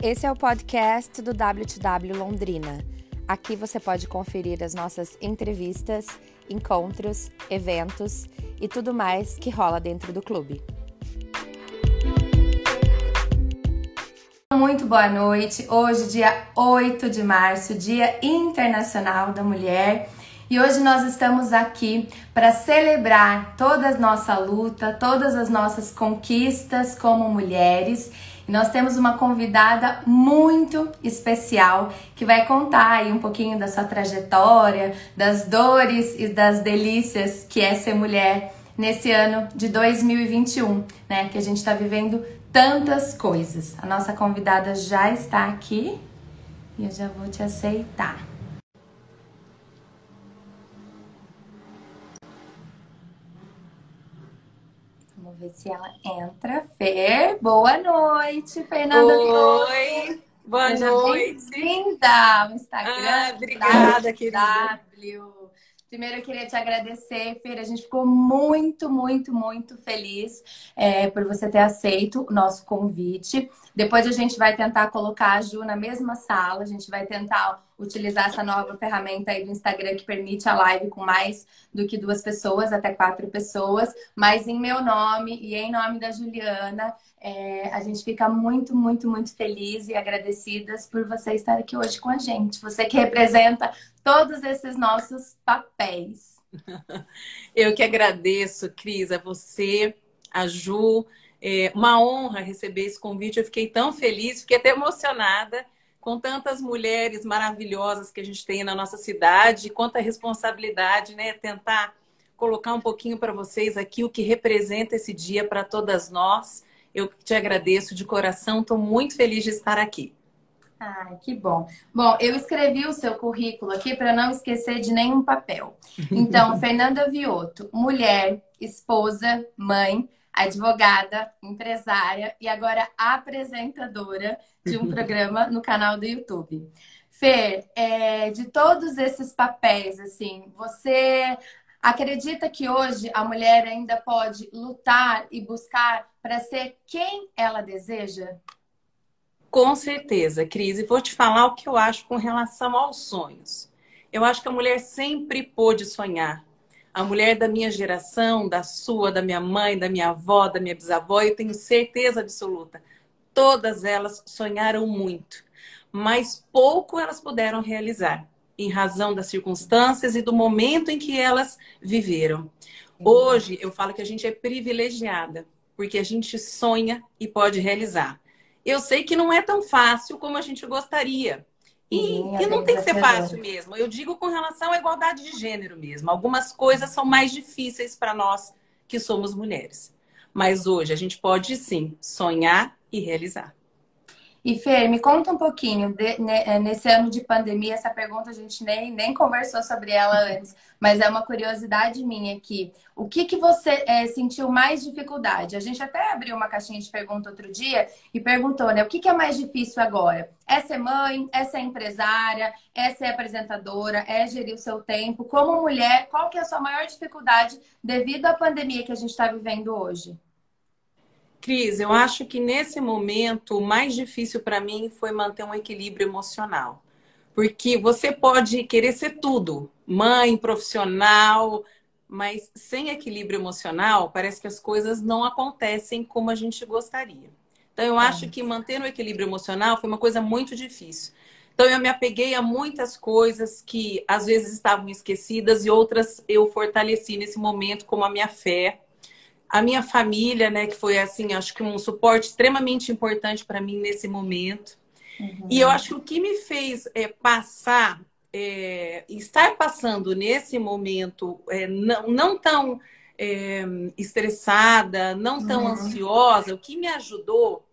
Esse é o podcast do W2W Londrina. Aqui você pode conferir as nossas entrevistas, encontros, eventos e tudo mais que rola dentro do clube. Muito boa noite. Hoje, dia 8 de março, Dia Internacional da Mulher. E hoje nós estamos aqui para celebrar toda a nossa luta, todas as nossas conquistas como mulheres nós temos uma convidada muito especial que vai contar aí um pouquinho da sua trajetória, das dores e das delícias que é ser mulher nesse ano de 2021, né? Que a gente está vivendo tantas coisas. A nossa convidada já está aqui e eu já vou te aceitar. Ver se ela entra. Fê, boa noite, Fernanda. Oi, boa Seja noite. Bem-vinda Instagram. Ah, obrigada, querida. W. Primeiro eu queria te agradecer, Fer. A gente ficou muito, muito, muito feliz é, por você ter aceito o nosso convite. Depois a gente vai tentar colocar a Ju na mesma sala, a gente vai tentar utilizar essa nova ferramenta aí do Instagram que permite a live com mais do que duas pessoas, até quatro pessoas. Mas em meu nome e em nome da Juliana, é, a gente fica muito, muito, muito feliz e agradecidas por você estar aqui hoje com a gente. Você que representa todos esses nossos papéis. Eu que agradeço, Cris, a você, a Ju. É uma honra receber esse convite. Eu fiquei tão feliz, fiquei até emocionada com tantas mulheres maravilhosas que a gente tem na nossa cidade, quanta responsabilidade, né? Tentar colocar um pouquinho para vocês aqui o que representa esse dia para todas nós. Eu te agradeço de coração, estou muito feliz de estar aqui. Ah, que bom. Bom, eu escrevi o seu currículo aqui para não esquecer de nenhum papel. Então, Fernanda Vioto, mulher, esposa, mãe, advogada, empresária e agora apresentadora de um programa no canal do YouTube. Fer, é, de todos esses papéis, assim, você acredita que hoje a mulher ainda pode lutar e buscar para ser quem ela deseja? Com certeza, Cris. E vou te falar o que eu acho com relação aos sonhos. Eu acho que a mulher sempre pôde sonhar a mulher da minha geração, da sua, da minha mãe, da minha avó, da minha bisavó, eu tenho certeza absoluta. Todas elas sonharam muito, mas pouco elas puderam realizar, em razão das circunstâncias e do momento em que elas viveram. Hoje eu falo que a gente é privilegiada, porque a gente sonha e pode realizar. Eu sei que não é tão fácil como a gente gostaria, e, e, não tem que ser fácil mesmo. Eu digo com relação à igualdade de gênero mesmo. Algumas coisas são mais difíceis para nós que somos mulheres. Mas hoje a gente pode sim sonhar e realizar. E Fer, me conta um pouquinho, de, é, nesse ano de pandemia, essa pergunta a gente nem, nem conversou sobre ela antes, mas é uma curiosidade minha aqui. O que, que você é, sentiu mais dificuldade? A gente até abriu uma caixinha de pergunta outro dia e perguntou, né? O que, que é mais difícil agora? É ser mãe? É ser empresária? É ser apresentadora? É gerir o seu tempo? Como mulher, qual que é a sua maior dificuldade devido à pandemia que a gente está vivendo hoje? Cris, eu acho que nesse momento o mais difícil para mim foi manter um equilíbrio emocional. Porque você pode querer ser tudo, mãe, profissional, mas sem equilíbrio emocional, parece que as coisas não acontecem como a gente gostaria. Então, eu acho é. que manter o equilíbrio emocional foi uma coisa muito difícil. Então, eu me apeguei a muitas coisas que às vezes estavam esquecidas e outras eu fortaleci nesse momento, como a minha fé, a minha família, né, que foi assim, acho que um suporte extremamente importante para mim nesse momento. Uhum. E eu acho que o que me fez é, passar, é, estar passando nesse momento é, não, não tão é, estressada, não tão uhum. ansiosa, o que me ajudou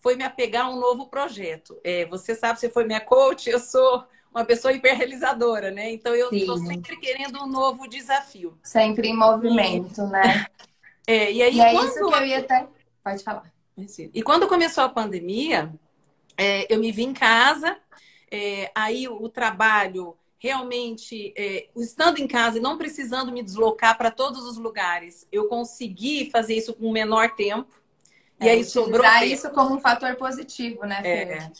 foi me apegar a um novo projeto. É, você sabe, você foi minha coach, eu sou uma pessoa hiperrealizadora, né? Então eu estou sempre querendo um novo desafio. Sempre em movimento, né? É, e aí, e é quando... isso que eu ia até. Pode falar. E quando começou a pandemia, é, eu me vi em casa, é, aí o, trabalho realmente, é, estando em casa e não precisando me deslocar para todos os lugares, eu consegui fazer isso com menor tempo. E aí sobrou tempo. isso como um fator positivo, né, Fê? É.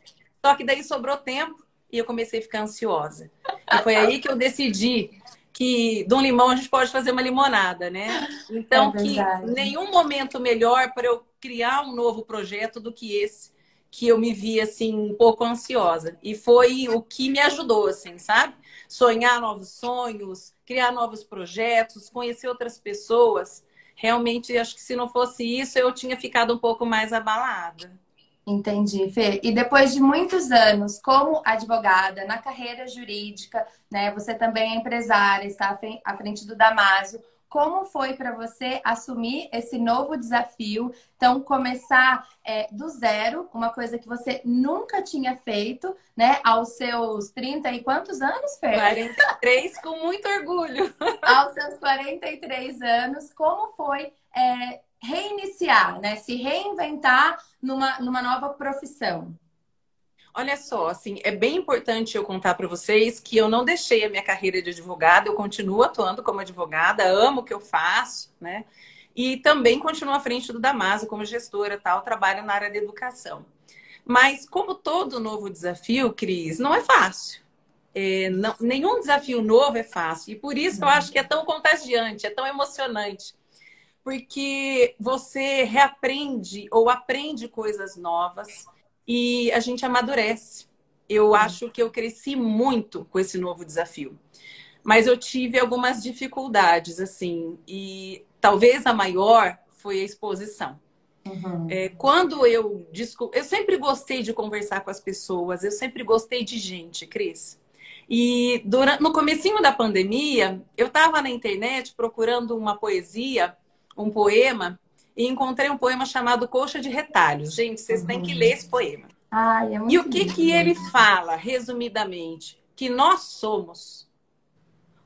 Só que daí sobrou tempo e eu comecei a ficar ansiosa. E foi aí que eu decidi que de um limão a gente pode fazer uma limonada, né? Então, é que nenhum momento melhor para eu criar um novo projeto do que esse, que eu me vi assim um pouco ansiosa. E foi o que me ajudou, assim, sabe? Sonhar novos sonhos, criar novos projetos, conhecer outras pessoas. Realmente, acho que se não fosse isso, eu tinha ficado um pouco mais abalada. Entendi, Fê. E depois de muitos anos como advogada na carreira jurídica, né? Você também é empresária, está à frente do Damásio. Como foi para você assumir esse novo desafio? Então, começar é, do zero, uma coisa que você nunca tinha feito, né? Aos seus 30 e quantos anos, Fê? 43, com muito orgulho. Aos seus 43 anos, como foi é, reiniciar, né? Se reinventar numa, numa nova profissão? Olha só, assim, é bem importante eu contar para vocês que eu não deixei a minha carreira de advogada, eu continuo atuando como advogada, amo o que eu faço, né? E também continuo à frente do Damaso como gestora, tal, trabalho na área da educação. Mas como todo novo desafio, Cris, não é fácil. É, não, nenhum desafio novo é fácil. E por isso eu uhum. acho que é tão contagiante, é tão emocionante porque você reaprende ou aprende coisas novas e a gente amadurece. Eu uhum. acho que eu cresci muito com esse novo desafio. Mas eu tive algumas dificuldades, assim, e talvez a maior foi a exposição. Uhum. É, quando eu eu sempre gostei de conversar com as pessoas, eu sempre gostei de gente, Cris. E durante, no comecinho da pandemia, eu estava na internet procurando uma poesia um poema e encontrei um poema chamado Coxa de Retalhos. Gente, vocês uhum. têm que ler esse poema. Ai, é e o que, que ele fala, resumidamente? Que nós somos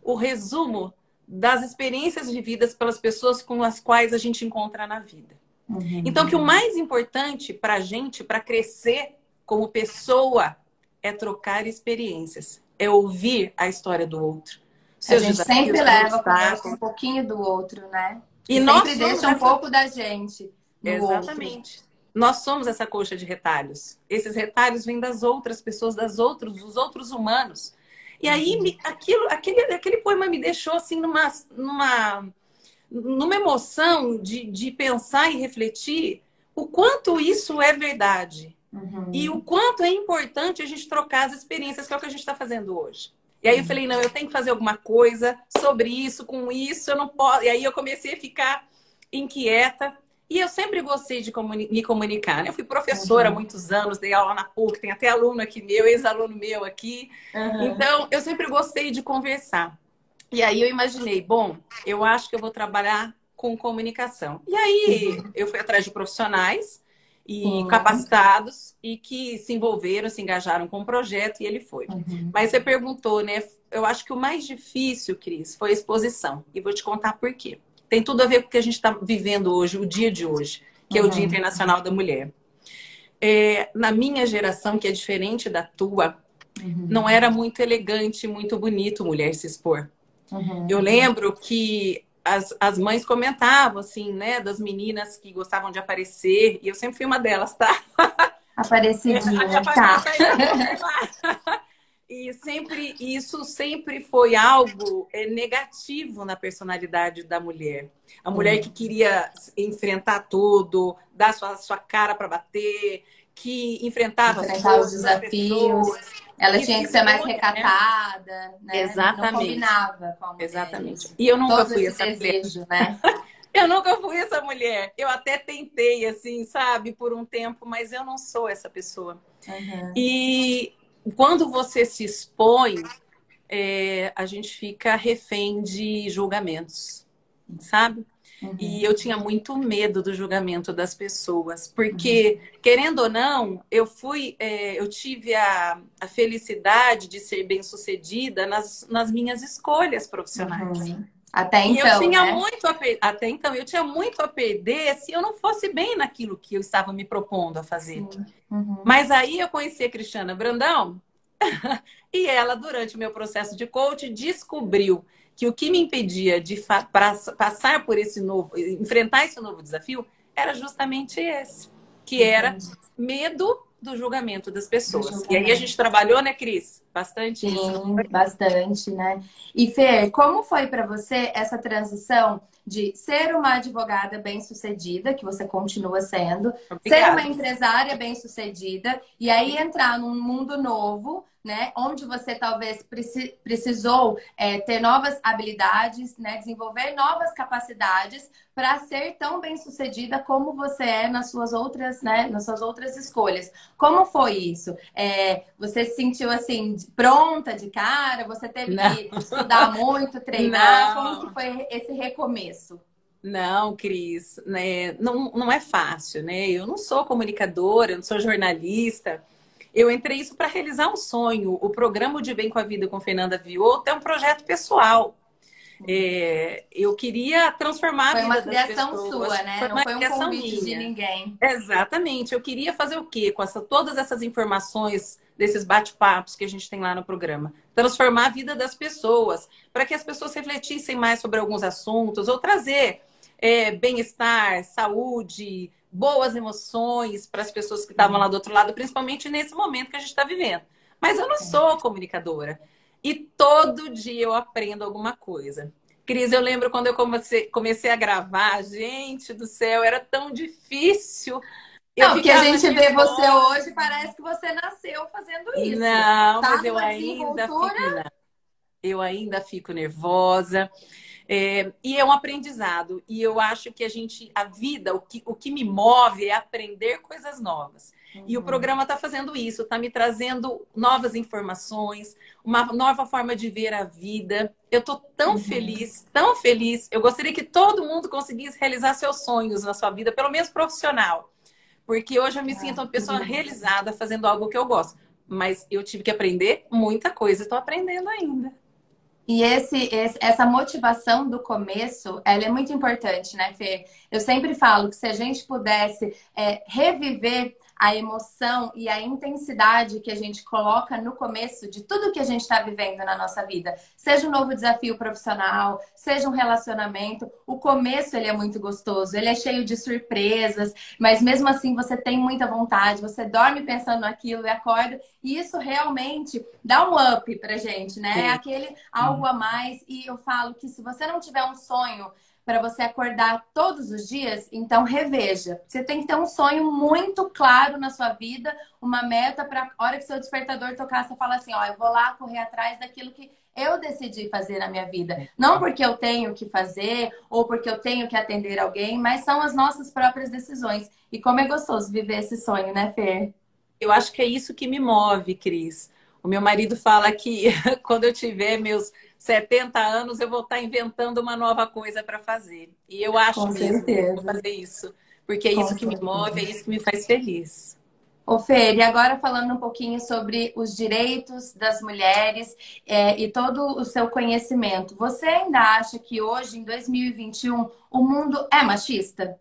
o resumo das experiências vividas pelas pessoas com as quais a gente encontra na vida. Uhum. Então, que o mais importante para a gente, para crescer como pessoa, é trocar experiências, é ouvir a história do outro. a gente sempre leva um pouquinho do outro, né? E, nós sempre deixa um essa... pouco da gente. Exatamente. Outro. Nós somos essa coxa de retalhos. Esses retalhos vêm das outras pessoas, das outros, dos outros humanos. E aí, me, aquilo, aquele, aquele poema me deixou assim numa, numa, numa emoção de, de pensar e refletir o quanto isso é verdade. Uhum. E o quanto é importante a gente trocar as experiências, que é o que a gente está fazendo hoje. E aí eu falei, não, eu tenho que fazer alguma coisa sobre isso, com isso, eu não posso. E aí eu comecei a ficar inquieta. E eu sempre gostei de comuni me comunicar. Né? Eu fui professora há uhum. muitos anos, dei aula na PUC, tem até aluno aqui meu, ex-aluno meu aqui. Uhum. Então, eu sempre gostei de conversar. E aí eu imaginei, bom, eu acho que eu vou trabalhar com comunicação. E aí uhum. eu fui atrás de profissionais e uhum. capacitados e que se envolveram, se engajaram com o projeto e ele foi. Uhum. Mas você perguntou, né? Eu acho que o mais difícil, Cris, foi a exposição. E vou te contar por quê. Tem tudo a ver com o que a gente está vivendo hoje, o dia de hoje, que uhum. é o Dia uhum. Internacional da Mulher. É, na minha geração, que é diferente da tua, uhum. não era muito elegante, muito bonito mulher se expor. Uhum. Eu lembro que as, as mães comentavam, assim, né, das meninas que gostavam de aparecer, e eu sempre fui uma delas, tá? Aparecidinha, tá. E sempre, isso sempre foi algo é, negativo na personalidade da mulher. A mulher que queria enfrentar tudo, dar sua, sua cara para bater, que enfrentava Enfrentar os desafios. Ela tinha que ser mais recatada, né? Exatamente. Não combinava com a mulher. Exatamente. E eu nunca Todo fui essa desejo, mulher. né? eu nunca fui essa mulher. Eu até tentei, assim, sabe, por um tempo, mas eu não sou essa pessoa. Uhum. E quando você se expõe, é, a gente fica refém de julgamentos, sabe? Uhum. E eu tinha muito medo do julgamento das pessoas, porque, uhum. querendo ou não, eu fui, é, eu tive a, a, felicidade de ser bem sucedida nas, nas minhas escolhas profissionais. Uhum. Até então. E eu tinha né? muito a per... Até então, eu tinha muito a perder se eu não fosse bem naquilo que eu estava me propondo a fazer. Uhum. Mas aí eu conheci a Cristiana Brandão e ela, durante o meu processo de coach, descobriu que o que me impedia de passar por esse novo, enfrentar esse novo desafio, era justamente esse, que era medo do julgamento das pessoas. Julgamento. E aí a gente trabalhou, né, Cris? Bastante Sim, bastante, né? E Fer, como foi para você essa transição de ser uma advogada bem-sucedida, que você continua sendo, Obrigada. ser uma empresária bem-sucedida e aí entrar num mundo novo, né? Onde você talvez precisou é, ter novas habilidades, né? Desenvolver novas capacidades para ser tão bem-sucedida como você é nas suas outras, né? Nas suas outras escolhas. Como foi isso? É, você se sentiu assim pronta de cara? Você teve Não. que estudar muito, treinar? Não. Como que foi esse recomeço? Não, Cris, né? não, não é fácil, né? Eu não sou comunicadora, eu não sou jornalista. Eu entrei isso para realizar um sonho. O programa de Bem com a Vida com Fernanda Vioto é um projeto pessoal. É, eu queria transformar foi a vida das pessoas. Foi uma criação sua, né? Foi Não foi um convite minha. de ninguém. Exatamente. Eu queria fazer o quê? Com essa, todas essas informações desses bate-papos que a gente tem lá no programa. Transformar a vida das pessoas, para que as pessoas refletissem mais sobre alguns assuntos, ou trazer é, bem-estar, saúde, boas emoções para as pessoas que estavam lá do outro lado, principalmente nesse momento que a gente está vivendo. Mas eu não sou comunicadora. E todo dia eu aprendo alguma coisa. Cris, eu lembro quando eu comecei, comecei a gravar, gente do céu, era tão difícil. Eu não, porque a gente vê você hoje, parece que você nasceu fazendo isso. Não, tá mas eu ainda fico, eu ainda fico nervosa. É, e é um aprendizado. E eu acho que a gente, a vida, o que, o que me move é aprender coisas novas. Uhum. E o uhum. programa está fazendo isso, está me trazendo novas informações, uma nova forma de ver a vida. Eu estou tão uhum. feliz, tão feliz. Eu gostaria que todo mundo conseguisse realizar seus sonhos na sua vida, pelo menos profissional. Porque hoje eu me sinto uma pessoa realizada fazendo algo que eu gosto. Mas eu tive que aprender muita coisa, estou aprendendo ainda. E esse, esse, essa motivação do começo, ela é muito importante, né, Fê? Eu sempre falo que se a gente pudesse é, reviver a emoção e a intensidade que a gente coloca no começo de tudo que a gente está vivendo na nossa vida, seja um novo desafio profissional, seja um relacionamento, o começo ele é muito gostoso, ele é cheio de surpresas, mas mesmo assim você tem muita vontade, você dorme pensando naquilo e acorda, e isso realmente dá um up pra gente, né? É aquele algo a mais, e eu falo que se você não tiver um sonho para você acordar todos os dias, então reveja. Você tem que ter um sonho muito claro na sua vida, uma meta para a hora que seu despertador tocar, você fala assim, ó, eu vou lá correr atrás daquilo que eu decidi fazer na minha vida. Não porque eu tenho que fazer ou porque eu tenho que atender alguém, mas são as nossas próprias decisões. E como é gostoso viver esse sonho, né, Fer? Eu acho que é isso que me move, Cris. O meu marido fala que quando eu tiver meus 70 anos eu vou estar inventando uma nova coisa para fazer. E eu acho Com mesmo que eu vou fazer isso. Porque é Com isso que certeza. me move, é isso que me faz feliz. Ô Fer, e agora falando um pouquinho sobre os direitos das mulheres é, e todo o seu conhecimento. Você ainda acha que hoje, em 2021, o mundo é machista?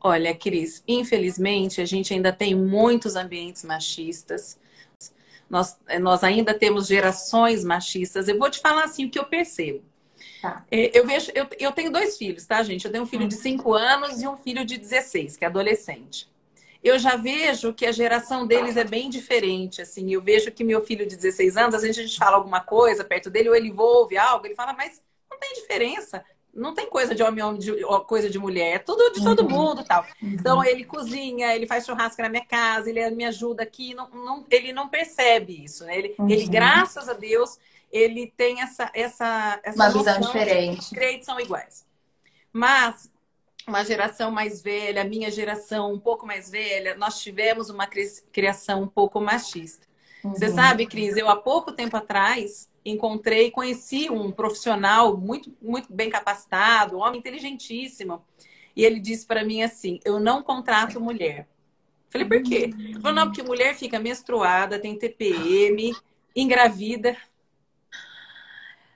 Olha, Cris, infelizmente a gente ainda tem muitos ambientes machistas nós, eh, nós ainda temos gerações machistas. Eu vou te falar assim o que eu percebo. Tá. É, eu vejo, eu, eu tenho dois filhos, tá, gente? Eu tenho um filho de 5 uhum. anos e um filho de 16, que é adolescente. Eu já vejo que a geração deles é bem diferente, assim. Eu vejo que meu filho de 16 anos, às vezes a gente fala alguma coisa perto dele, ou ele ouve algo, ele fala, mas não tem diferença não tem coisa de homem, homem de, coisa de mulher, é tudo de todo uhum. mundo tal. Uhum. Então ele cozinha, ele faz churrasco na minha casa, ele me ajuda aqui, não, não ele não percebe isso, né? Ele, uhum. ele, graças a Deus, ele tem essa essa, essa uma visão diferente. Direitos são iguais. Mas uma geração mais velha, a minha geração um pouco mais velha, nós tivemos uma criação um pouco machista. Você uhum. sabe, Cris, eu há pouco tempo atrás encontrei, conheci um profissional muito, muito bem capacitado, um homem inteligentíssimo. E ele disse para mim assim: Eu não contrato mulher. Falei, por quê? Ele falou, não, porque mulher fica menstruada, tem TPM, engravida.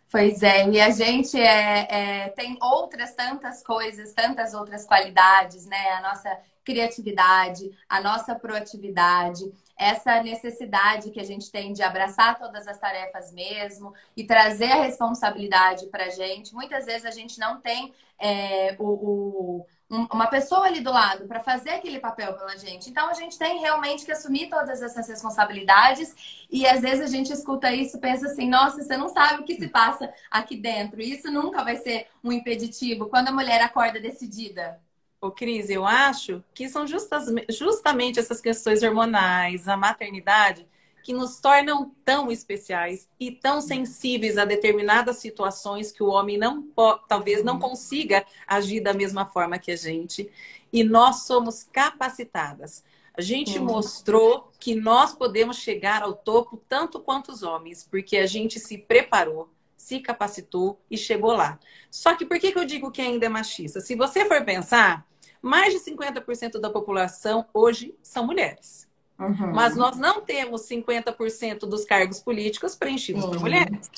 Pois é, e a gente é, é, tem outras tantas coisas, tantas outras qualidades, né? A nossa criatividade, a nossa proatividade, essa necessidade que a gente tem de abraçar todas as tarefas mesmo e trazer a responsabilidade para a gente. Muitas vezes a gente não tem é, o, o uma pessoa ali do lado para fazer aquele papel pela gente. Então a gente tem realmente que assumir todas essas responsabilidades e às vezes a gente escuta isso pensa assim: nossa, você não sabe o que se passa aqui dentro. Isso nunca vai ser um impeditivo quando a mulher acorda decidida. Ô, Cris, eu acho que são justas, justamente essas questões hormonais, a maternidade, que nos tornam tão especiais e tão sensíveis a determinadas situações que o homem não talvez não consiga agir da mesma forma que a gente. E nós somos capacitadas. A gente mostrou que nós podemos chegar ao topo tanto quanto os homens, porque a gente se preparou, se capacitou e chegou lá. Só que por que, que eu digo que ainda é machista? Se você for pensar, mais de 50% da população hoje são mulheres. Uhum. Mas nós não temos 50% dos cargos políticos preenchidos Sim, por mulheres.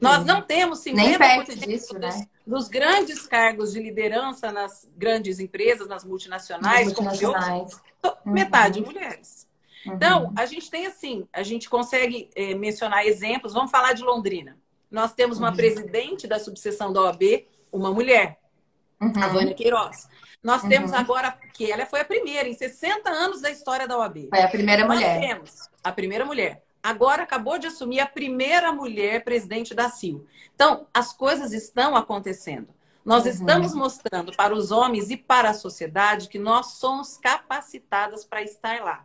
Nós não temos 50% Nem perto disso, dos, né? dos, grandes cargos de liderança nas grandes empresas, nas multinacionais, multinacionais. Uhum. metade mulheres. Uhum. Então, a gente tem assim, a gente consegue é, mencionar exemplos. Vamos falar de Londrina. Nós temos uma uhum. presidente da subseção da OAB, uma mulher, a uhum. Vânia Queiroz. Nós uhum. temos agora, que ela foi a primeira, em 60 anos da história da OAB. Foi a primeira Nós mulher. temos a primeira mulher. Agora acabou de assumir a primeira mulher presidente da CIO. Então, as coisas estão acontecendo. Nós uhum. estamos mostrando para os homens e para a sociedade que nós somos capacitadas para estar lá.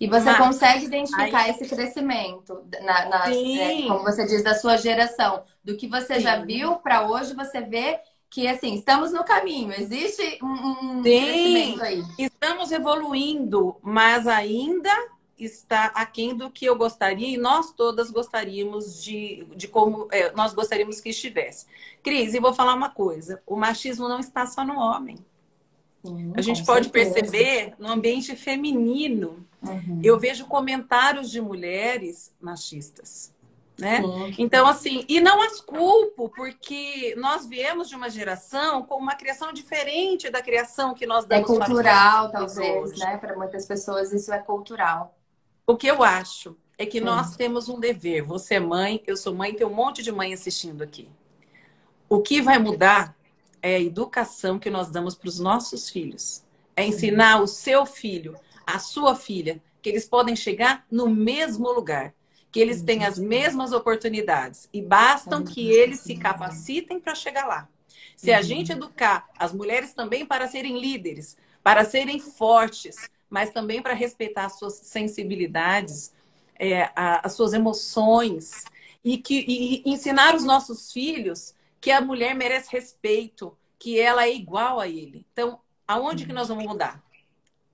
E você Mas, consegue identificar aí... esse crescimento, na, na né, como você diz, da sua geração, do que você Sim. já viu para hoje, você vê que assim, estamos no caminho, existe um, um crescimento aí. Estamos evoluindo, mas ainda está aquém do que eu gostaria e nós todas gostaríamos de, de como é, nós gostaríamos que estivesse. Cris, e vou falar uma coisa: o machismo não está só no homem. A gente pode certeza. perceber no ambiente feminino. Uhum. Eu vejo comentários de mulheres machistas né? Então, assim, e não as culpo, porque nós viemos de uma geração com uma criação diferente da criação que nós é damos. É cultural, talvez, hoje. né? Para muitas pessoas isso é cultural. O que eu acho é que Sim. nós temos um dever. Você é mãe, eu sou mãe, tem um monte de mãe assistindo aqui. O que vai mudar é a educação que nós damos para os nossos filhos. É ensinar o seu filho, a sua filha, que eles podem chegar no mesmo lugar que eles têm as mesmas oportunidades e bastam que eles se capacitem para chegar lá. Se a gente educar as mulheres também para serem líderes, para serem fortes, mas também para respeitar as suas sensibilidades, é, as suas emoções e, que, e ensinar os nossos filhos que a mulher merece respeito, que ela é igual a ele. Então, aonde que nós vamos mudar?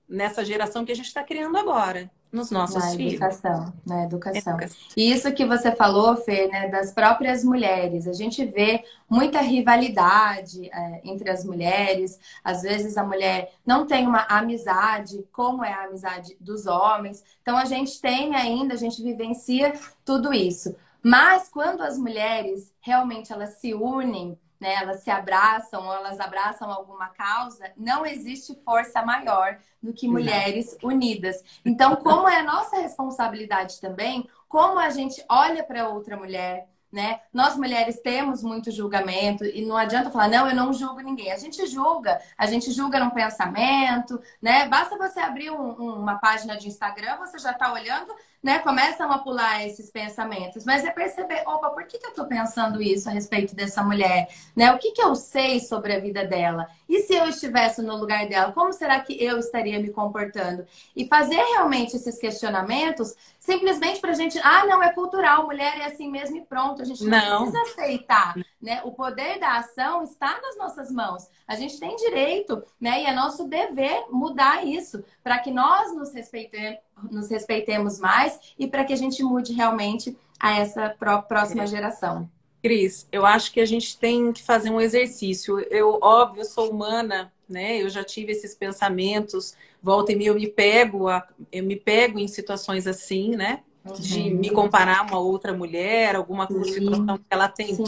Nessa geração que a gente está criando agora nos nossos na filhos. Educação, na educação. educação. E isso que você falou, Fê, né, das próprias mulheres. A gente vê muita rivalidade é, entre as mulheres. Às vezes a mulher não tem uma amizade, como é a amizade dos homens. Então a gente tem ainda, a gente vivencia tudo isso. Mas quando as mulheres realmente elas se unem né, elas se abraçam ou elas abraçam alguma causa, não existe força maior do que mulheres unidas. Então, como é a nossa responsabilidade também, como a gente olha para outra mulher, né? Nós mulheres temos muito julgamento e não adianta falar, não, eu não julgo ninguém. A gente julga, a gente julga no pensamento, né? Basta você abrir um, uma página de Instagram, você já está olhando né, começam a pular esses pensamentos, mas é perceber, opa, por que, que eu estou pensando isso a respeito dessa mulher? Né? O que, que eu sei sobre a vida dela? E se eu estivesse no lugar dela, como será que eu estaria me comportando? E fazer realmente esses questionamentos, simplesmente para a gente, ah, não, é cultural, mulher é assim mesmo e pronto. A gente não, não precisa aceitar, né? O poder da ação está nas nossas mãos. A gente tem direito, né? E é nosso dever mudar isso, para que nós nos respeitemos nos respeitemos mais e para que a gente mude realmente a essa próxima é. geração. Cris, eu acho que a gente tem que fazer um exercício. Eu, óbvio, sou humana, né? Eu já tive esses pensamentos. Volta e meia eu me pego, a, eu me pego em situações assim, né? Uhum. De me comparar a uma outra mulher, alguma situação que ela tem Sim.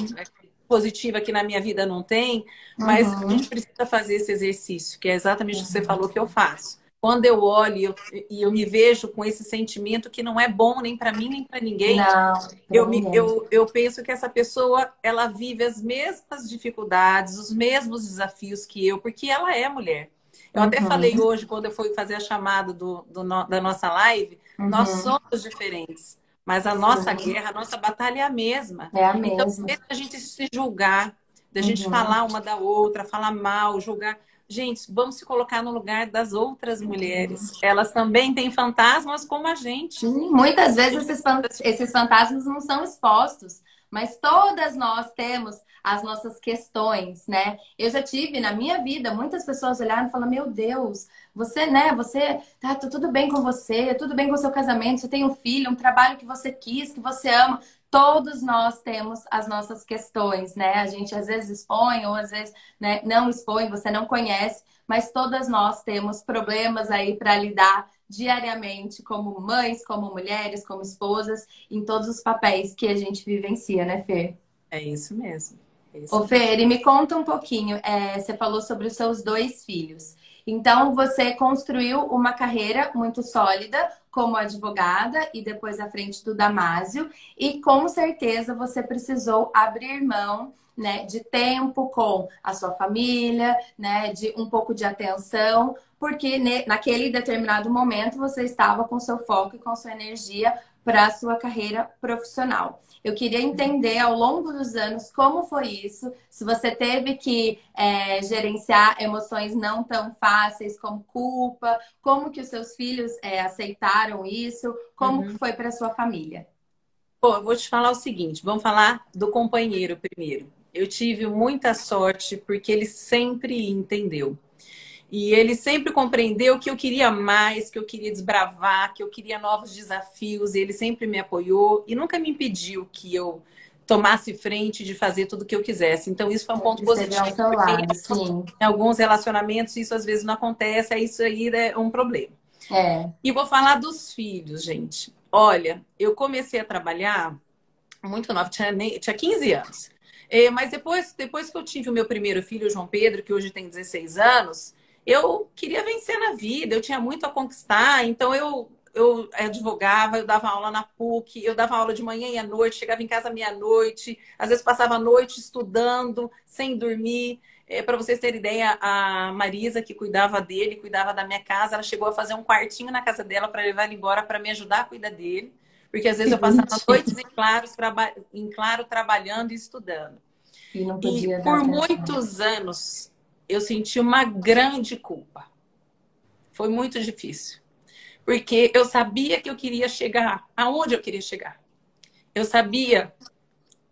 Positiva que na minha vida não tem. Mas uhum. a gente precisa fazer esse exercício, que é exatamente o que você uhum. falou que eu faço quando eu olho e eu, eu me vejo com esse sentimento que não é bom nem para mim nem para ninguém, não, eu, me, eu, eu penso que essa pessoa ela vive as mesmas dificuldades, os mesmos desafios que eu, porque ela é mulher. Eu uhum. até falei hoje, quando eu fui fazer a chamada do, do da nossa live, uhum. nós somos diferentes. Mas a nossa Sim. guerra, a nossa batalha é a mesma. É a então, mesma. Então, a gente se julgar, da gente uhum. falar uma da outra, falar mal, julgar. Gente, vamos se colocar no lugar das outras mulheres. Elas também têm fantasmas como a gente. Sim, muitas vezes esses fantasmas não são expostos, mas todas nós temos as nossas questões, né? Eu já tive na minha vida muitas pessoas olharam e falaram: Meu Deus, você, né? Você tá tudo bem com você, tudo bem com o seu casamento, você tem um filho, um trabalho que você quis, que você ama todos nós temos as nossas questões, né? A gente às vezes expõe ou às vezes né, não expõe, você não conhece, mas todas nós temos problemas aí para lidar diariamente como mães, como mulheres, como esposas, em todos os papéis que a gente vivencia, né, Fer? É isso mesmo. É isso Ô, Fer, e me conta um pouquinho, é, você falou sobre os seus dois filhos. Então, você construiu uma carreira muito sólida como advogada e depois à frente do Damásio, e com certeza você precisou abrir mão né, de tempo com a sua família, né, de um pouco de atenção, porque naquele determinado momento você estava com seu foco e com sua energia para a sua carreira profissional. Eu queria entender ao longo dos anos como foi isso, se você teve que é, gerenciar emoções não tão fáceis como culpa, como que os seus filhos é, aceitaram isso, como uhum. foi para sua família. Pô, eu vou te falar o seguinte, vamos falar do companheiro primeiro. Eu tive muita sorte porque ele sempre entendeu. E ele sempre compreendeu que eu queria mais, que eu queria desbravar, que eu queria novos desafios. ele sempre me apoiou e nunca me impediu que eu tomasse frente de fazer tudo o que eu quisesse. Então, isso foi um ponto positivo. Lado, em alguns relacionamentos, isso às vezes não acontece, é isso aí é um problema. É. E vou falar dos filhos, gente. Olha, eu comecei a trabalhar muito nova, tinha, tinha 15 anos. É, mas depois, depois que eu tive o meu primeiro filho, o João Pedro, que hoje tem 16 anos, eu queria vencer na vida, eu tinha muito a conquistar, então eu eu advogava, eu dava aula na PUC, eu dava aula de manhã e à noite, chegava em casa meia-noite, às vezes passava a noite estudando, sem dormir. É, para vocês terem ideia, a Marisa, que cuidava dele, cuidava da minha casa, ela chegou a fazer um quartinho na casa dela para levar ele embora para me ajudar a cuidar dele. Porque às vezes eu passava noites em claro, traba... em claro trabalhando e estudando. E, e por muitos anos eu senti uma grande culpa. Foi muito difícil. Porque eu sabia que eu queria chegar aonde eu queria chegar. Eu sabia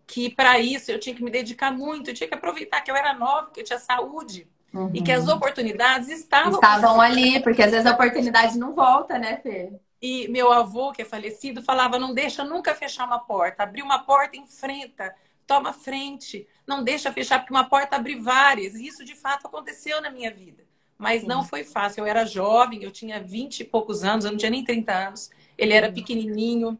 que para isso eu tinha que me dedicar muito, eu tinha que aproveitar que eu era nova, que eu tinha saúde. Uhum. E que as oportunidades estavam. Estavam ali, porque às vezes a oportunidade não volta, né, Fê? E meu avô, que é falecido, falava: não deixa nunca fechar uma porta. Abrir uma porta, enfrenta toma frente, não deixa fechar, porque uma porta abre várias. E isso de fato aconteceu na minha vida. Mas Sim. não foi fácil. Eu era jovem, eu tinha 20 e poucos anos, eu não tinha nem 30 anos. Ele era pequenininho.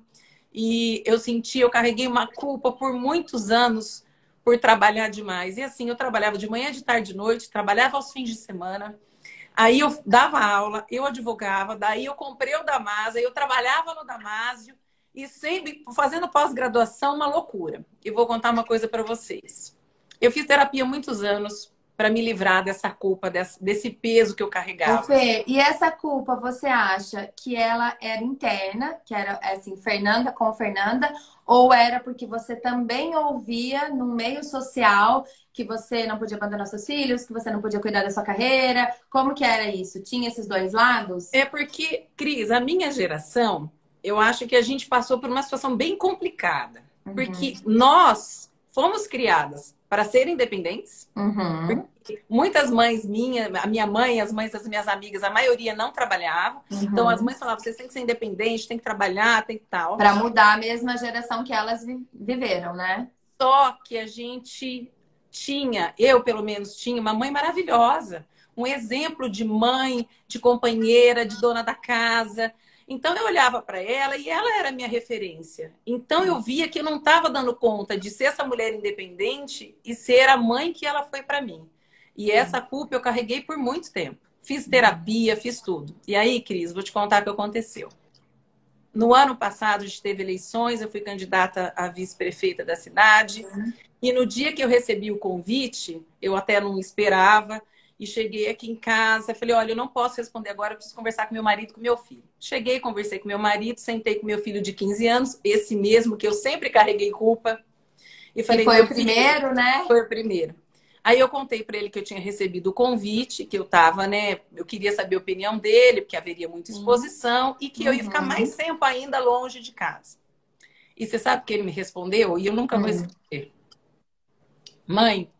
E eu senti, eu carreguei uma culpa por muitos anos por trabalhar demais. E assim, eu trabalhava de manhã, de tarde, de noite, trabalhava aos fins de semana. Aí eu dava aula, eu advogava, daí eu comprei o Damásio, eu trabalhava no Damásio e sempre fazendo pós-graduação, uma loucura. E vou contar uma coisa para vocês. Eu fiz terapia muitos anos para me livrar dessa culpa, desse, desse peso que eu carregava. Fê, e essa culpa, você acha que ela era interna, que era assim, Fernanda com Fernanda, ou era porque você também ouvia no meio social que você não podia abandonar seus filhos, que você não podia cuidar da sua carreira? Como que era isso? Tinha esses dois lados? É porque, Cris, a minha geração, eu acho que a gente passou por uma situação bem complicada. Uhum. Porque nós fomos criadas para ser independentes. Uhum. Muitas mães minhas, a minha mãe, as mães das minhas amigas, a maioria não trabalhavam. Uhum. Então as mães falavam: vocês têm que ser independentes, tem que trabalhar, tem que tal. Para mudar a mesma geração que elas viveram, né? Só que a gente tinha, eu pelo menos tinha, uma mãe maravilhosa. Um exemplo de mãe, de companheira, de dona da casa. Então eu olhava para ela e ela era minha referência. Então eu via que eu não estava dando conta de ser essa mulher independente e ser a mãe que ela foi para mim. E essa culpa eu carreguei por muito tempo. Fiz terapia, fiz tudo. E aí, Cris, vou te contar o que aconteceu. No ano passado, a gente teve eleições, eu fui candidata a vice-prefeita da cidade. Uhum. E no dia que eu recebi o convite, eu até não esperava, e cheguei aqui em casa, falei, olha, eu não posso responder agora, eu preciso conversar com meu marido, com meu filho. Cheguei, conversei com meu marido, sentei com meu filho de 15 anos, esse mesmo que eu sempre carreguei culpa. E falei, e foi o primeiro, né? Foi o primeiro. Aí eu contei para ele que eu tinha recebido o convite, que eu tava, né? Eu queria saber a opinião dele, porque haveria muita exposição, uhum. e que eu ia ficar mais tempo ainda longe de casa. E você sabe que ele me respondeu? E eu nunca uhum. vou esquecer. Mãe,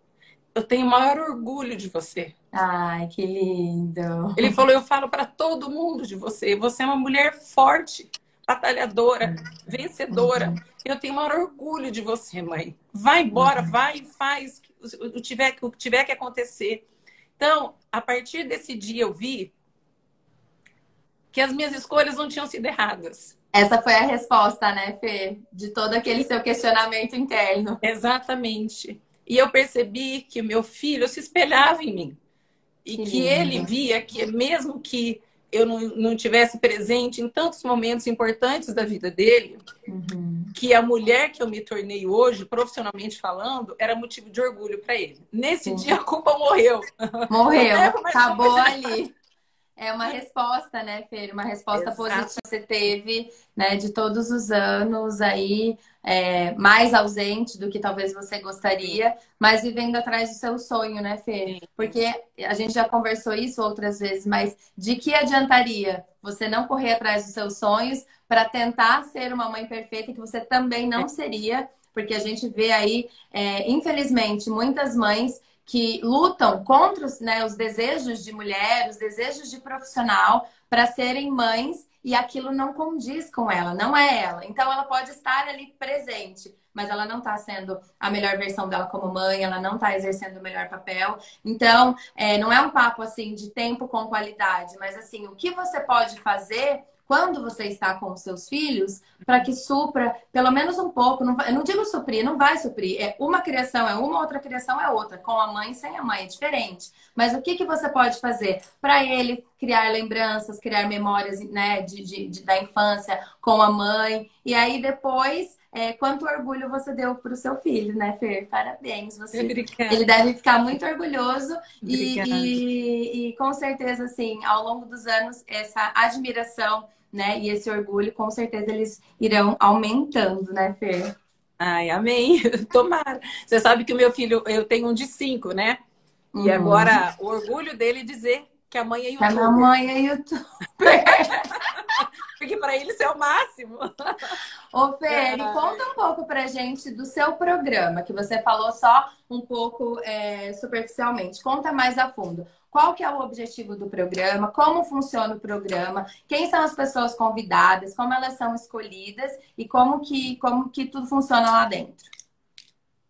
eu tenho o maior orgulho de você. Ai, que lindo. Ele falou: Eu falo para todo mundo de você. Você é uma mulher forte, batalhadora, vencedora. Eu tenho o maior orgulho de você, mãe. Vai embora, uhum. vai e faz o que, tiver, o que tiver que acontecer. Então, a partir desse dia, eu vi que as minhas escolhas não tinham sido erradas. Essa foi a resposta, né, Fê? De todo aquele seu questionamento interno. Exatamente. E eu percebi que o meu filho se espelhava em mim. E que, que ele via que, mesmo que eu não, não tivesse presente em tantos momentos importantes da vida dele, uhum. que a mulher que eu me tornei hoje, profissionalmente falando, era motivo de orgulho para ele. Nesse dia a culpa morreu. Morreu, acabou ali. É uma resposta, né, Fer? Uma resposta Exato. positiva que você teve, né, de todos os anos aí, é, mais ausente do que talvez você gostaria, mas vivendo atrás do seu sonho, né, Fer? Porque a gente já conversou isso outras vezes, mas de que adiantaria você não correr atrás dos seus sonhos para tentar ser uma mãe perfeita que você também não seria? Porque a gente vê aí, é, infelizmente, muitas mães que lutam contra os, né, os desejos de mulher, os desejos de profissional para serem mães e aquilo não condiz com ela, não é ela. Então ela pode estar ali presente, mas ela não está sendo a melhor versão dela como mãe, ela não está exercendo o melhor papel. Então, é, não é um papo assim de tempo com qualidade, mas assim, o que você pode fazer quando você está com os seus filhos, para que supra pelo menos um pouco. Não, eu não digo suprir, não vai suprir. É uma criação é uma, outra criação é outra. Com a mãe, sem a mãe, é diferente. Mas o que, que você pode fazer para ele criar lembranças, criar memórias né, de, de, de, da infância com a mãe? E aí depois é, quanto orgulho você deu para o seu filho, né, Fer? Parabéns. Você, Obrigada. ele deve ficar muito orgulhoso e, e, e, com certeza, assim, ao longo dos anos, essa admiração né? E esse orgulho, com certeza, eles irão aumentando, né, Fer? Ai, amém. Tomara. Você sabe que o meu filho, eu tenho um de cinco, né? E agora, o orgulho dele dizer que a mãe é youtuber. Que a mãe é youtuber. Porque para ele isso é o máximo. Ô, Fer, é. conta um pouco pra gente do seu programa, que você falou só um pouco é, superficialmente. Conta mais a fundo. Qual que é o objetivo do programa? Como funciona o programa? Quem são as pessoas convidadas? Como elas são escolhidas? E como que, como que tudo funciona lá dentro?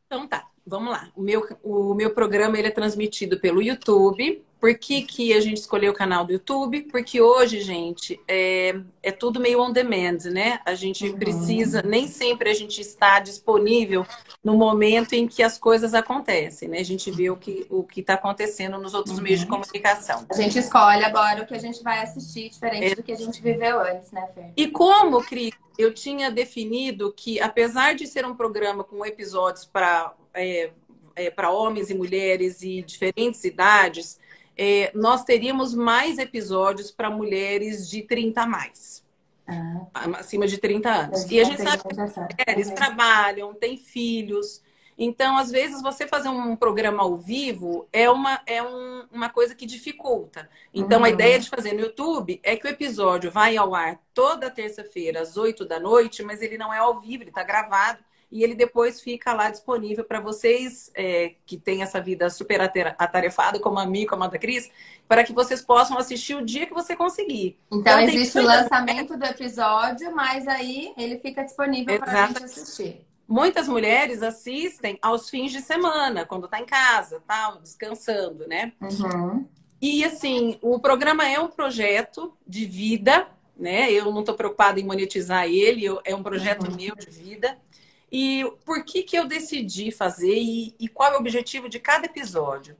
Então tá, vamos lá. O meu, o meu programa ele é transmitido pelo YouTube, por que, que a gente escolheu o canal do YouTube? Porque hoje, gente, é, é tudo meio on demand, né? A gente uhum. precisa, nem sempre a gente está disponível no momento em que as coisas acontecem, né? A gente vê o que o está acontecendo nos outros uhum. meios de comunicação. A gente escolhe agora o que a gente vai assistir, diferente é. do que a gente viveu antes, né, Fer? E como, Cris, eu tinha definido que, apesar de ser um programa com episódios para é, é, para homens e mulheres e diferentes idades, é, nós teríamos mais episódios para mulheres de 30 a mais. Ah. Acima de 30 anos. E a gente sabe que as mulheres trabalham, têm filhos. Então, às vezes, você fazer um programa ao vivo é uma, é um, uma coisa que dificulta. Então, uhum. a ideia de fazer no YouTube é que o episódio vai ao ar toda terça-feira, às 8 da noite, mas ele não é ao vivo, ele está gravado e ele depois fica lá disponível para vocês é, que têm essa vida super atarefada, como a mim, como a da Cris, para que vocês possam assistir o dia que você conseguir. Então, então existe o lançamento do episódio, mas aí ele fica disponível para a gente assistir. Muitas mulheres assistem aos fins de semana, quando está em casa, tá descansando, né? Uhum. E assim, o programa é um projeto de vida, né? Eu não estou preocupada em monetizar ele, é um projeto uhum. meu de vida. E por que, que eu decidi fazer e, e qual é o objetivo de cada episódio?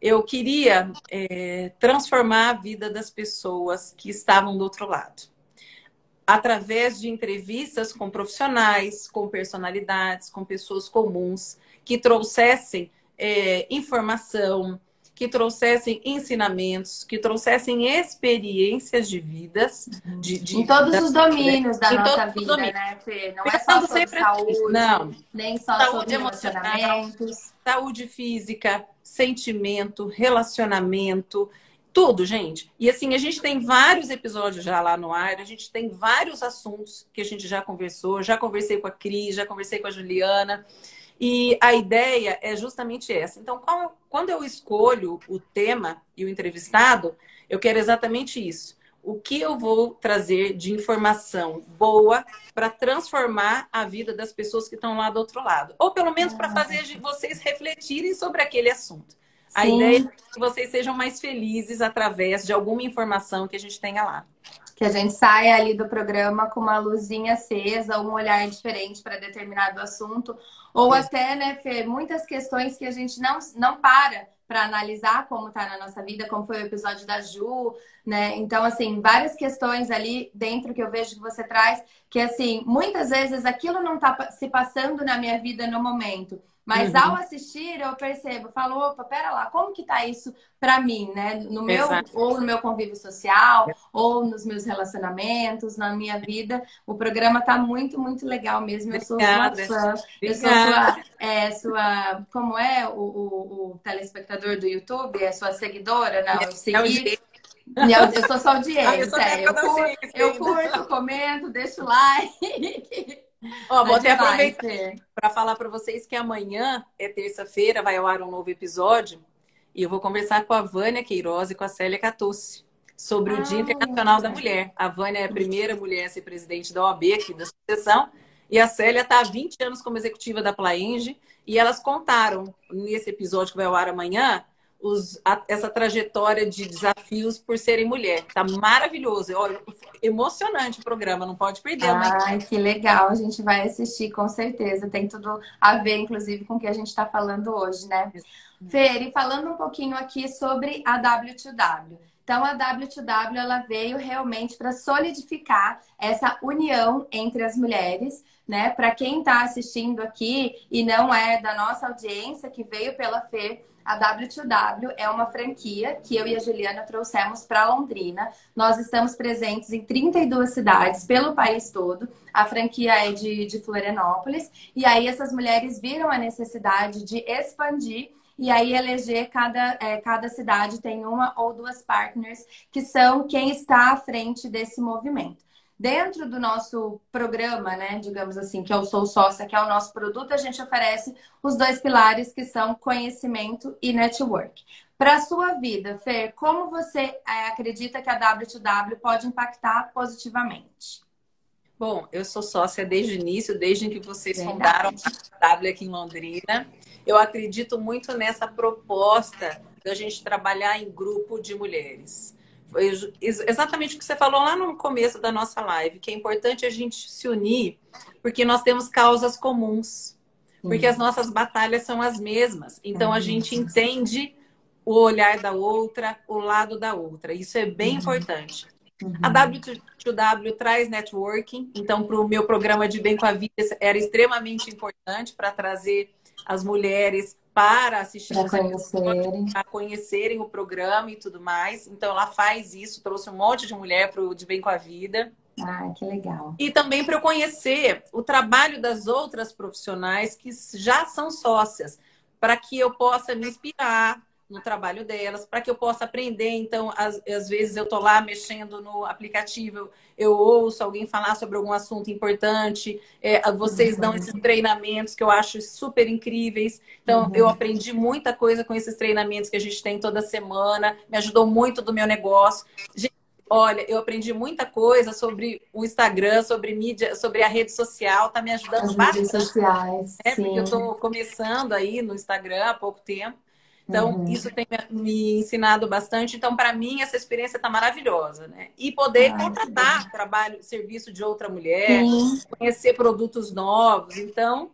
eu queria é, transformar a vida das pessoas que estavam do outro lado. Através de entrevistas com profissionais, com personalidades, com pessoas comuns, que trouxessem é, informação, que trouxessem ensinamentos, que trouxessem experiências de vidas. De, de em todos os domínios da nossa vida, né, Fê? Não é só sobre saúde, não. nem só saúde sobre relacionamentos. Saúde física, sentimento, relacionamento, tudo, gente. E assim, a gente tem vários episódios já lá no ar, a gente tem vários assuntos que a gente já conversou, já conversei com a Cris, já conversei com a Juliana. E a ideia é justamente essa. Então, quando eu escolho o tema e o entrevistado, eu quero exatamente isso. O que eu vou trazer de informação boa para transformar a vida das pessoas que estão lá do outro lado? Ou pelo menos para fazer vocês refletirem sobre aquele assunto. A Sim. ideia é que vocês sejam mais felizes através de alguma informação que a gente tenha lá. Que a gente saia ali do programa com uma luzinha acesa, um olhar diferente para determinado assunto, ou Sim. até, né, Fê, muitas questões que a gente não, não para para analisar como está na nossa vida, como foi o episódio da Ju, né? Então, assim, várias questões ali dentro que eu vejo que você traz, que assim, muitas vezes aquilo não está se passando na minha vida no momento, mas uhum. ao assistir, eu percebo, falo, opa, pera lá, como que tá isso para mim, né? No meu, Exato. ou no meu convívio social, ou nos meus relacionamentos, na minha vida. O programa tá muito, muito legal mesmo. Eu sou Obrigada. sua fã. Eu sou sua, é, sua. Como é o, o, o, telespectador do YouTube? É sua seguidora? Não, eu segui. Eu, sou sua audiência. Ah, eu, sou é, eu, curto, eu curto, comento, deixo like. Ó, vou até aproveitar para falar para vocês que amanhã é terça-feira, vai ao ar um novo episódio e eu vou conversar com a Vânia Queiroz e com a Célia Catucci sobre ah, o Dia Internacional da Mulher. A Vânia é a primeira mulher a ser presidente da OAB aqui da sucessão e a Célia está há 20 anos como executiva da Plaenge e elas contaram nesse episódio que vai ao ar amanhã os, a, essa trajetória de desafios por serem mulher. Tá maravilhoso. Olha, emocionante o programa, não pode perder. Ai, que legal. A gente vai assistir com certeza. Tem tudo a ver, inclusive, com o que a gente está falando hoje, né? Fer, e falando um pouquinho aqui sobre a W2W. Então, a W2W ela veio realmente para solidificar essa união entre as mulheres, né? Para quem está assistindo aqui e não é da nossa audiência, que veio pela Fer, a W2W é uma franquia que eu e a Juliana trouxemos para Londrina. Nós estamos presentes em 32 cidades pelo país todo. A franquia é de, de Florianópolis. E aí essas mulheres viram a necessidade de expandir e aí eleger cada, é, cada cidade tem uma ou duas partners que são quem está à frente desse movimento. Dentro do nosso programa, né, digamos assim, que o Sou Sócia, que é o nosso produto, a gente oferece os dois pilares que são conhecimento e network. Para a sua vida, Fer, como você é, acredita que a W2W pode impactar positivamente? Bom, eu sou sócia desde o início, desde que vocês fundaram a W aqui em Londrina. Eu acredito muito nessa proposta da gente trabalhar em grupo de mulheres. Foi exatamente o que você falou lá no começo da nossa live, que é importante a gente se unir, porque nós temos causas comuns, porque as nossas batalhas são as mesmas. Então a gente entende o olhar da outra, o lado da outra. Isso é bem uhum. importante. Uhum. A W2W traz networking, então para o meu programa de Bem com a Vida era extremamente importante para trazer as mulheres para assistir para conhecerem. para conhecerem o programa e tudo mais. Então ela faz isso, trouxe um monte de mulher para o De Bem com a Vida. Ah, que legal. E também para eu conhecer o trabalho das outras profissionais que já são sócias, para que eu possa me inspirar, no trabalho delas, para que eu possa aprender. Então, às, às vezes eu estou lá mexendo no aplicativo, eu ouço alguém falar sobre algum assunto importante, é, vocês uhum. dão esses treinamentos que eu acho super incríveis. Então, uhum. eu aprendi muita coisa com esses treinamentos que a gente tem toda semana, me ajudou muito do meu negócio. Gente, Olha, eu aprendi muita coisa sobre o Instagram, sobre mídia, sobre a rede social, tá me ajudando As bastante. Redes sociais. É, porque eu estou começando aí no Instagram há pouco tempo. Então, uhum. isso tem me ensinado bastante. Então, para mim, essa experiência está maravilhosa, né? E poder ah, contratar trabalho, serviço de outra mulher, sim. conhecer produtos novos. Então,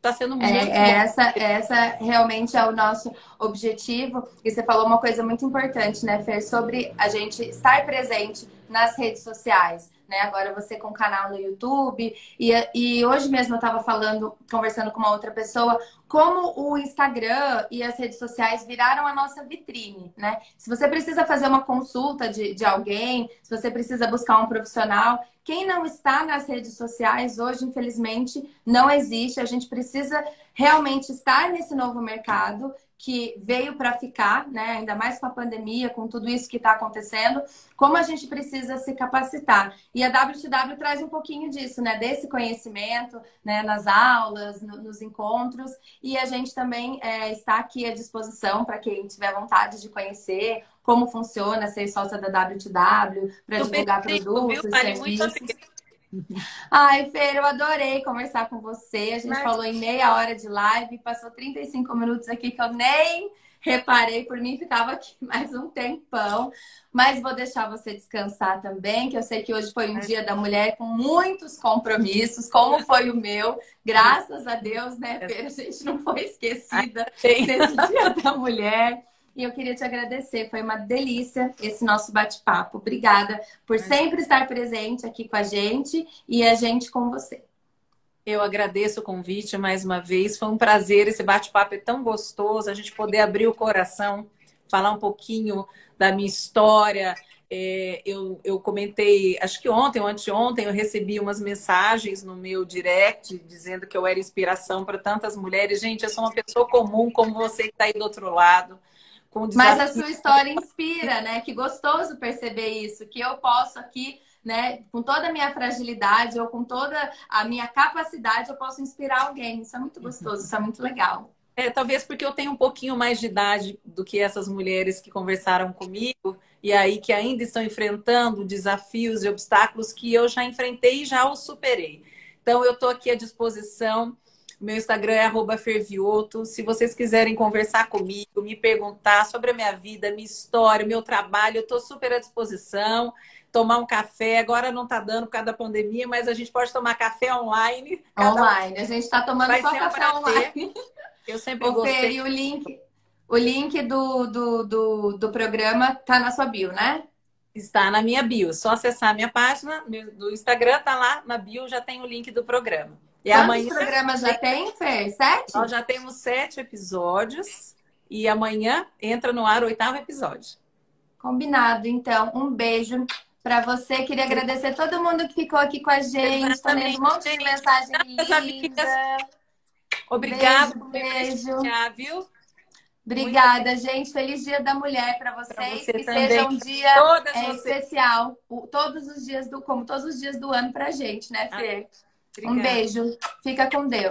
Está sendo É, muito é bom. essa, essa realmente é o nosso objetivo. E você falou uma coisa muito importante, né, Fer, sobre a gente estar presente nas redes sociais. Né? Agora você com canal no YouTube. E, e hoje mesmo eu estava falando, conversando com uma outra pessoa, como o Instagram e as redes sociais viraram a nossa vitrine, né? Se você precisa fazer uma consulta de, de alguém, se você precisa buscar um profissional, quem não está nas redes sociais hoje, infelizmente, não existe. A gente precisa realmente estar nesse novo mercado que veio para ficar, né? Ainda mais com a pandemia, com tudo isso que está acontecendo, como a gente precisa se capacitar. E a WTW traz um pouquinho disso, né? Desse conhecimento, né? Nas aulas, no, nos encontros. E a gente também é, está aqui à disposição para quem tiver vontade de conhecer como funciona ser sócia da WTW, para divulgar produtos, viu? Vale muito serviços. Ai, Fer, eu adorei conversar com você. A gente falou em meia hora de live, passou 35 minutos aqui que eu nem reparei, por mim ficava aqui mais um tempão. Mas vou deixar você descansar também, que eu sei que hoje foi um dia da mulher com muitos compromissos, como foi o meu. Graças a Deus, né, Fer? A gente não foi esquecida Tem. nesse dia da mulher. E eu queria te agradecer, foi uma delícia esse nosso bate-papo. Obrigada por sempre estar presente aqui com a gente e a gente com você. Eu agradeço o convite mais uma vez. Foi um prazer. Esse bate-papo é tão gostoso. A gente poder abrir o coração, falar um pouquinho da minha história. É, eu, eu comentei, acho que ontem ou anteontem, eu recebi umas mensagens no meu direct dizendo que eu era inspiração para tantas mulheres. Gente, eu sou uma pessoa comum, como você que está aí do outro lado. Com Mas a sua história inspira, né? Que gostoso perceber isso, que eu posso aqui, né, com toda a minha fragilidade ou com toda a minha capacidade, eu posso inspirar alguém. Isso é muito gostoso, isso é muito legal. É, talvez porque eu tenho um pouquinho mais de idade do que essas mulheres que conversaram comigo e aí que ainda estão enfrentando desafios e obstáculos que eu já enfrentei e já os superei. Então eu estou aqui à disposição. Meu Instagram é arroba fervioto. Se vocês quiserem conversar comigo, me perguntar sobre a minha vida, minha história, meu trabalho, eu estou super à disposição. Tomar um café, agora não está dando por causa da pandemia, mas a gente pode tomar café online. Cada um- Online. A gente está tomando Vai só um café prazer. online. Eu sempre Fer, gostei. e o link, o link do, do, do, do programa tá na sua bio, né? Está na minha bio. Só acessar a minha página do Instagram, tá lá na bio, já tem o link do programa. E Quantos amanhã programas já tem, Fer? Sete? nós já temos sete episódios e amanhã entra no ar o oitavo episódio. Combinado, então. Um beijo pra você. Queria agradecer todo mundo que ficou aqui com a gente. Tô lendo um monte de mensagem linda. Obrigada Beijo, por me beijo. prestigiar, viu? Obrigada, gente. Feliz Dia da Mulher pra vocês. Você que também. seja um dia é, especial. O- todos os dias do, como todos os dias do ano pra gente, né? Um Obrigada. beijo. Fica com Deus.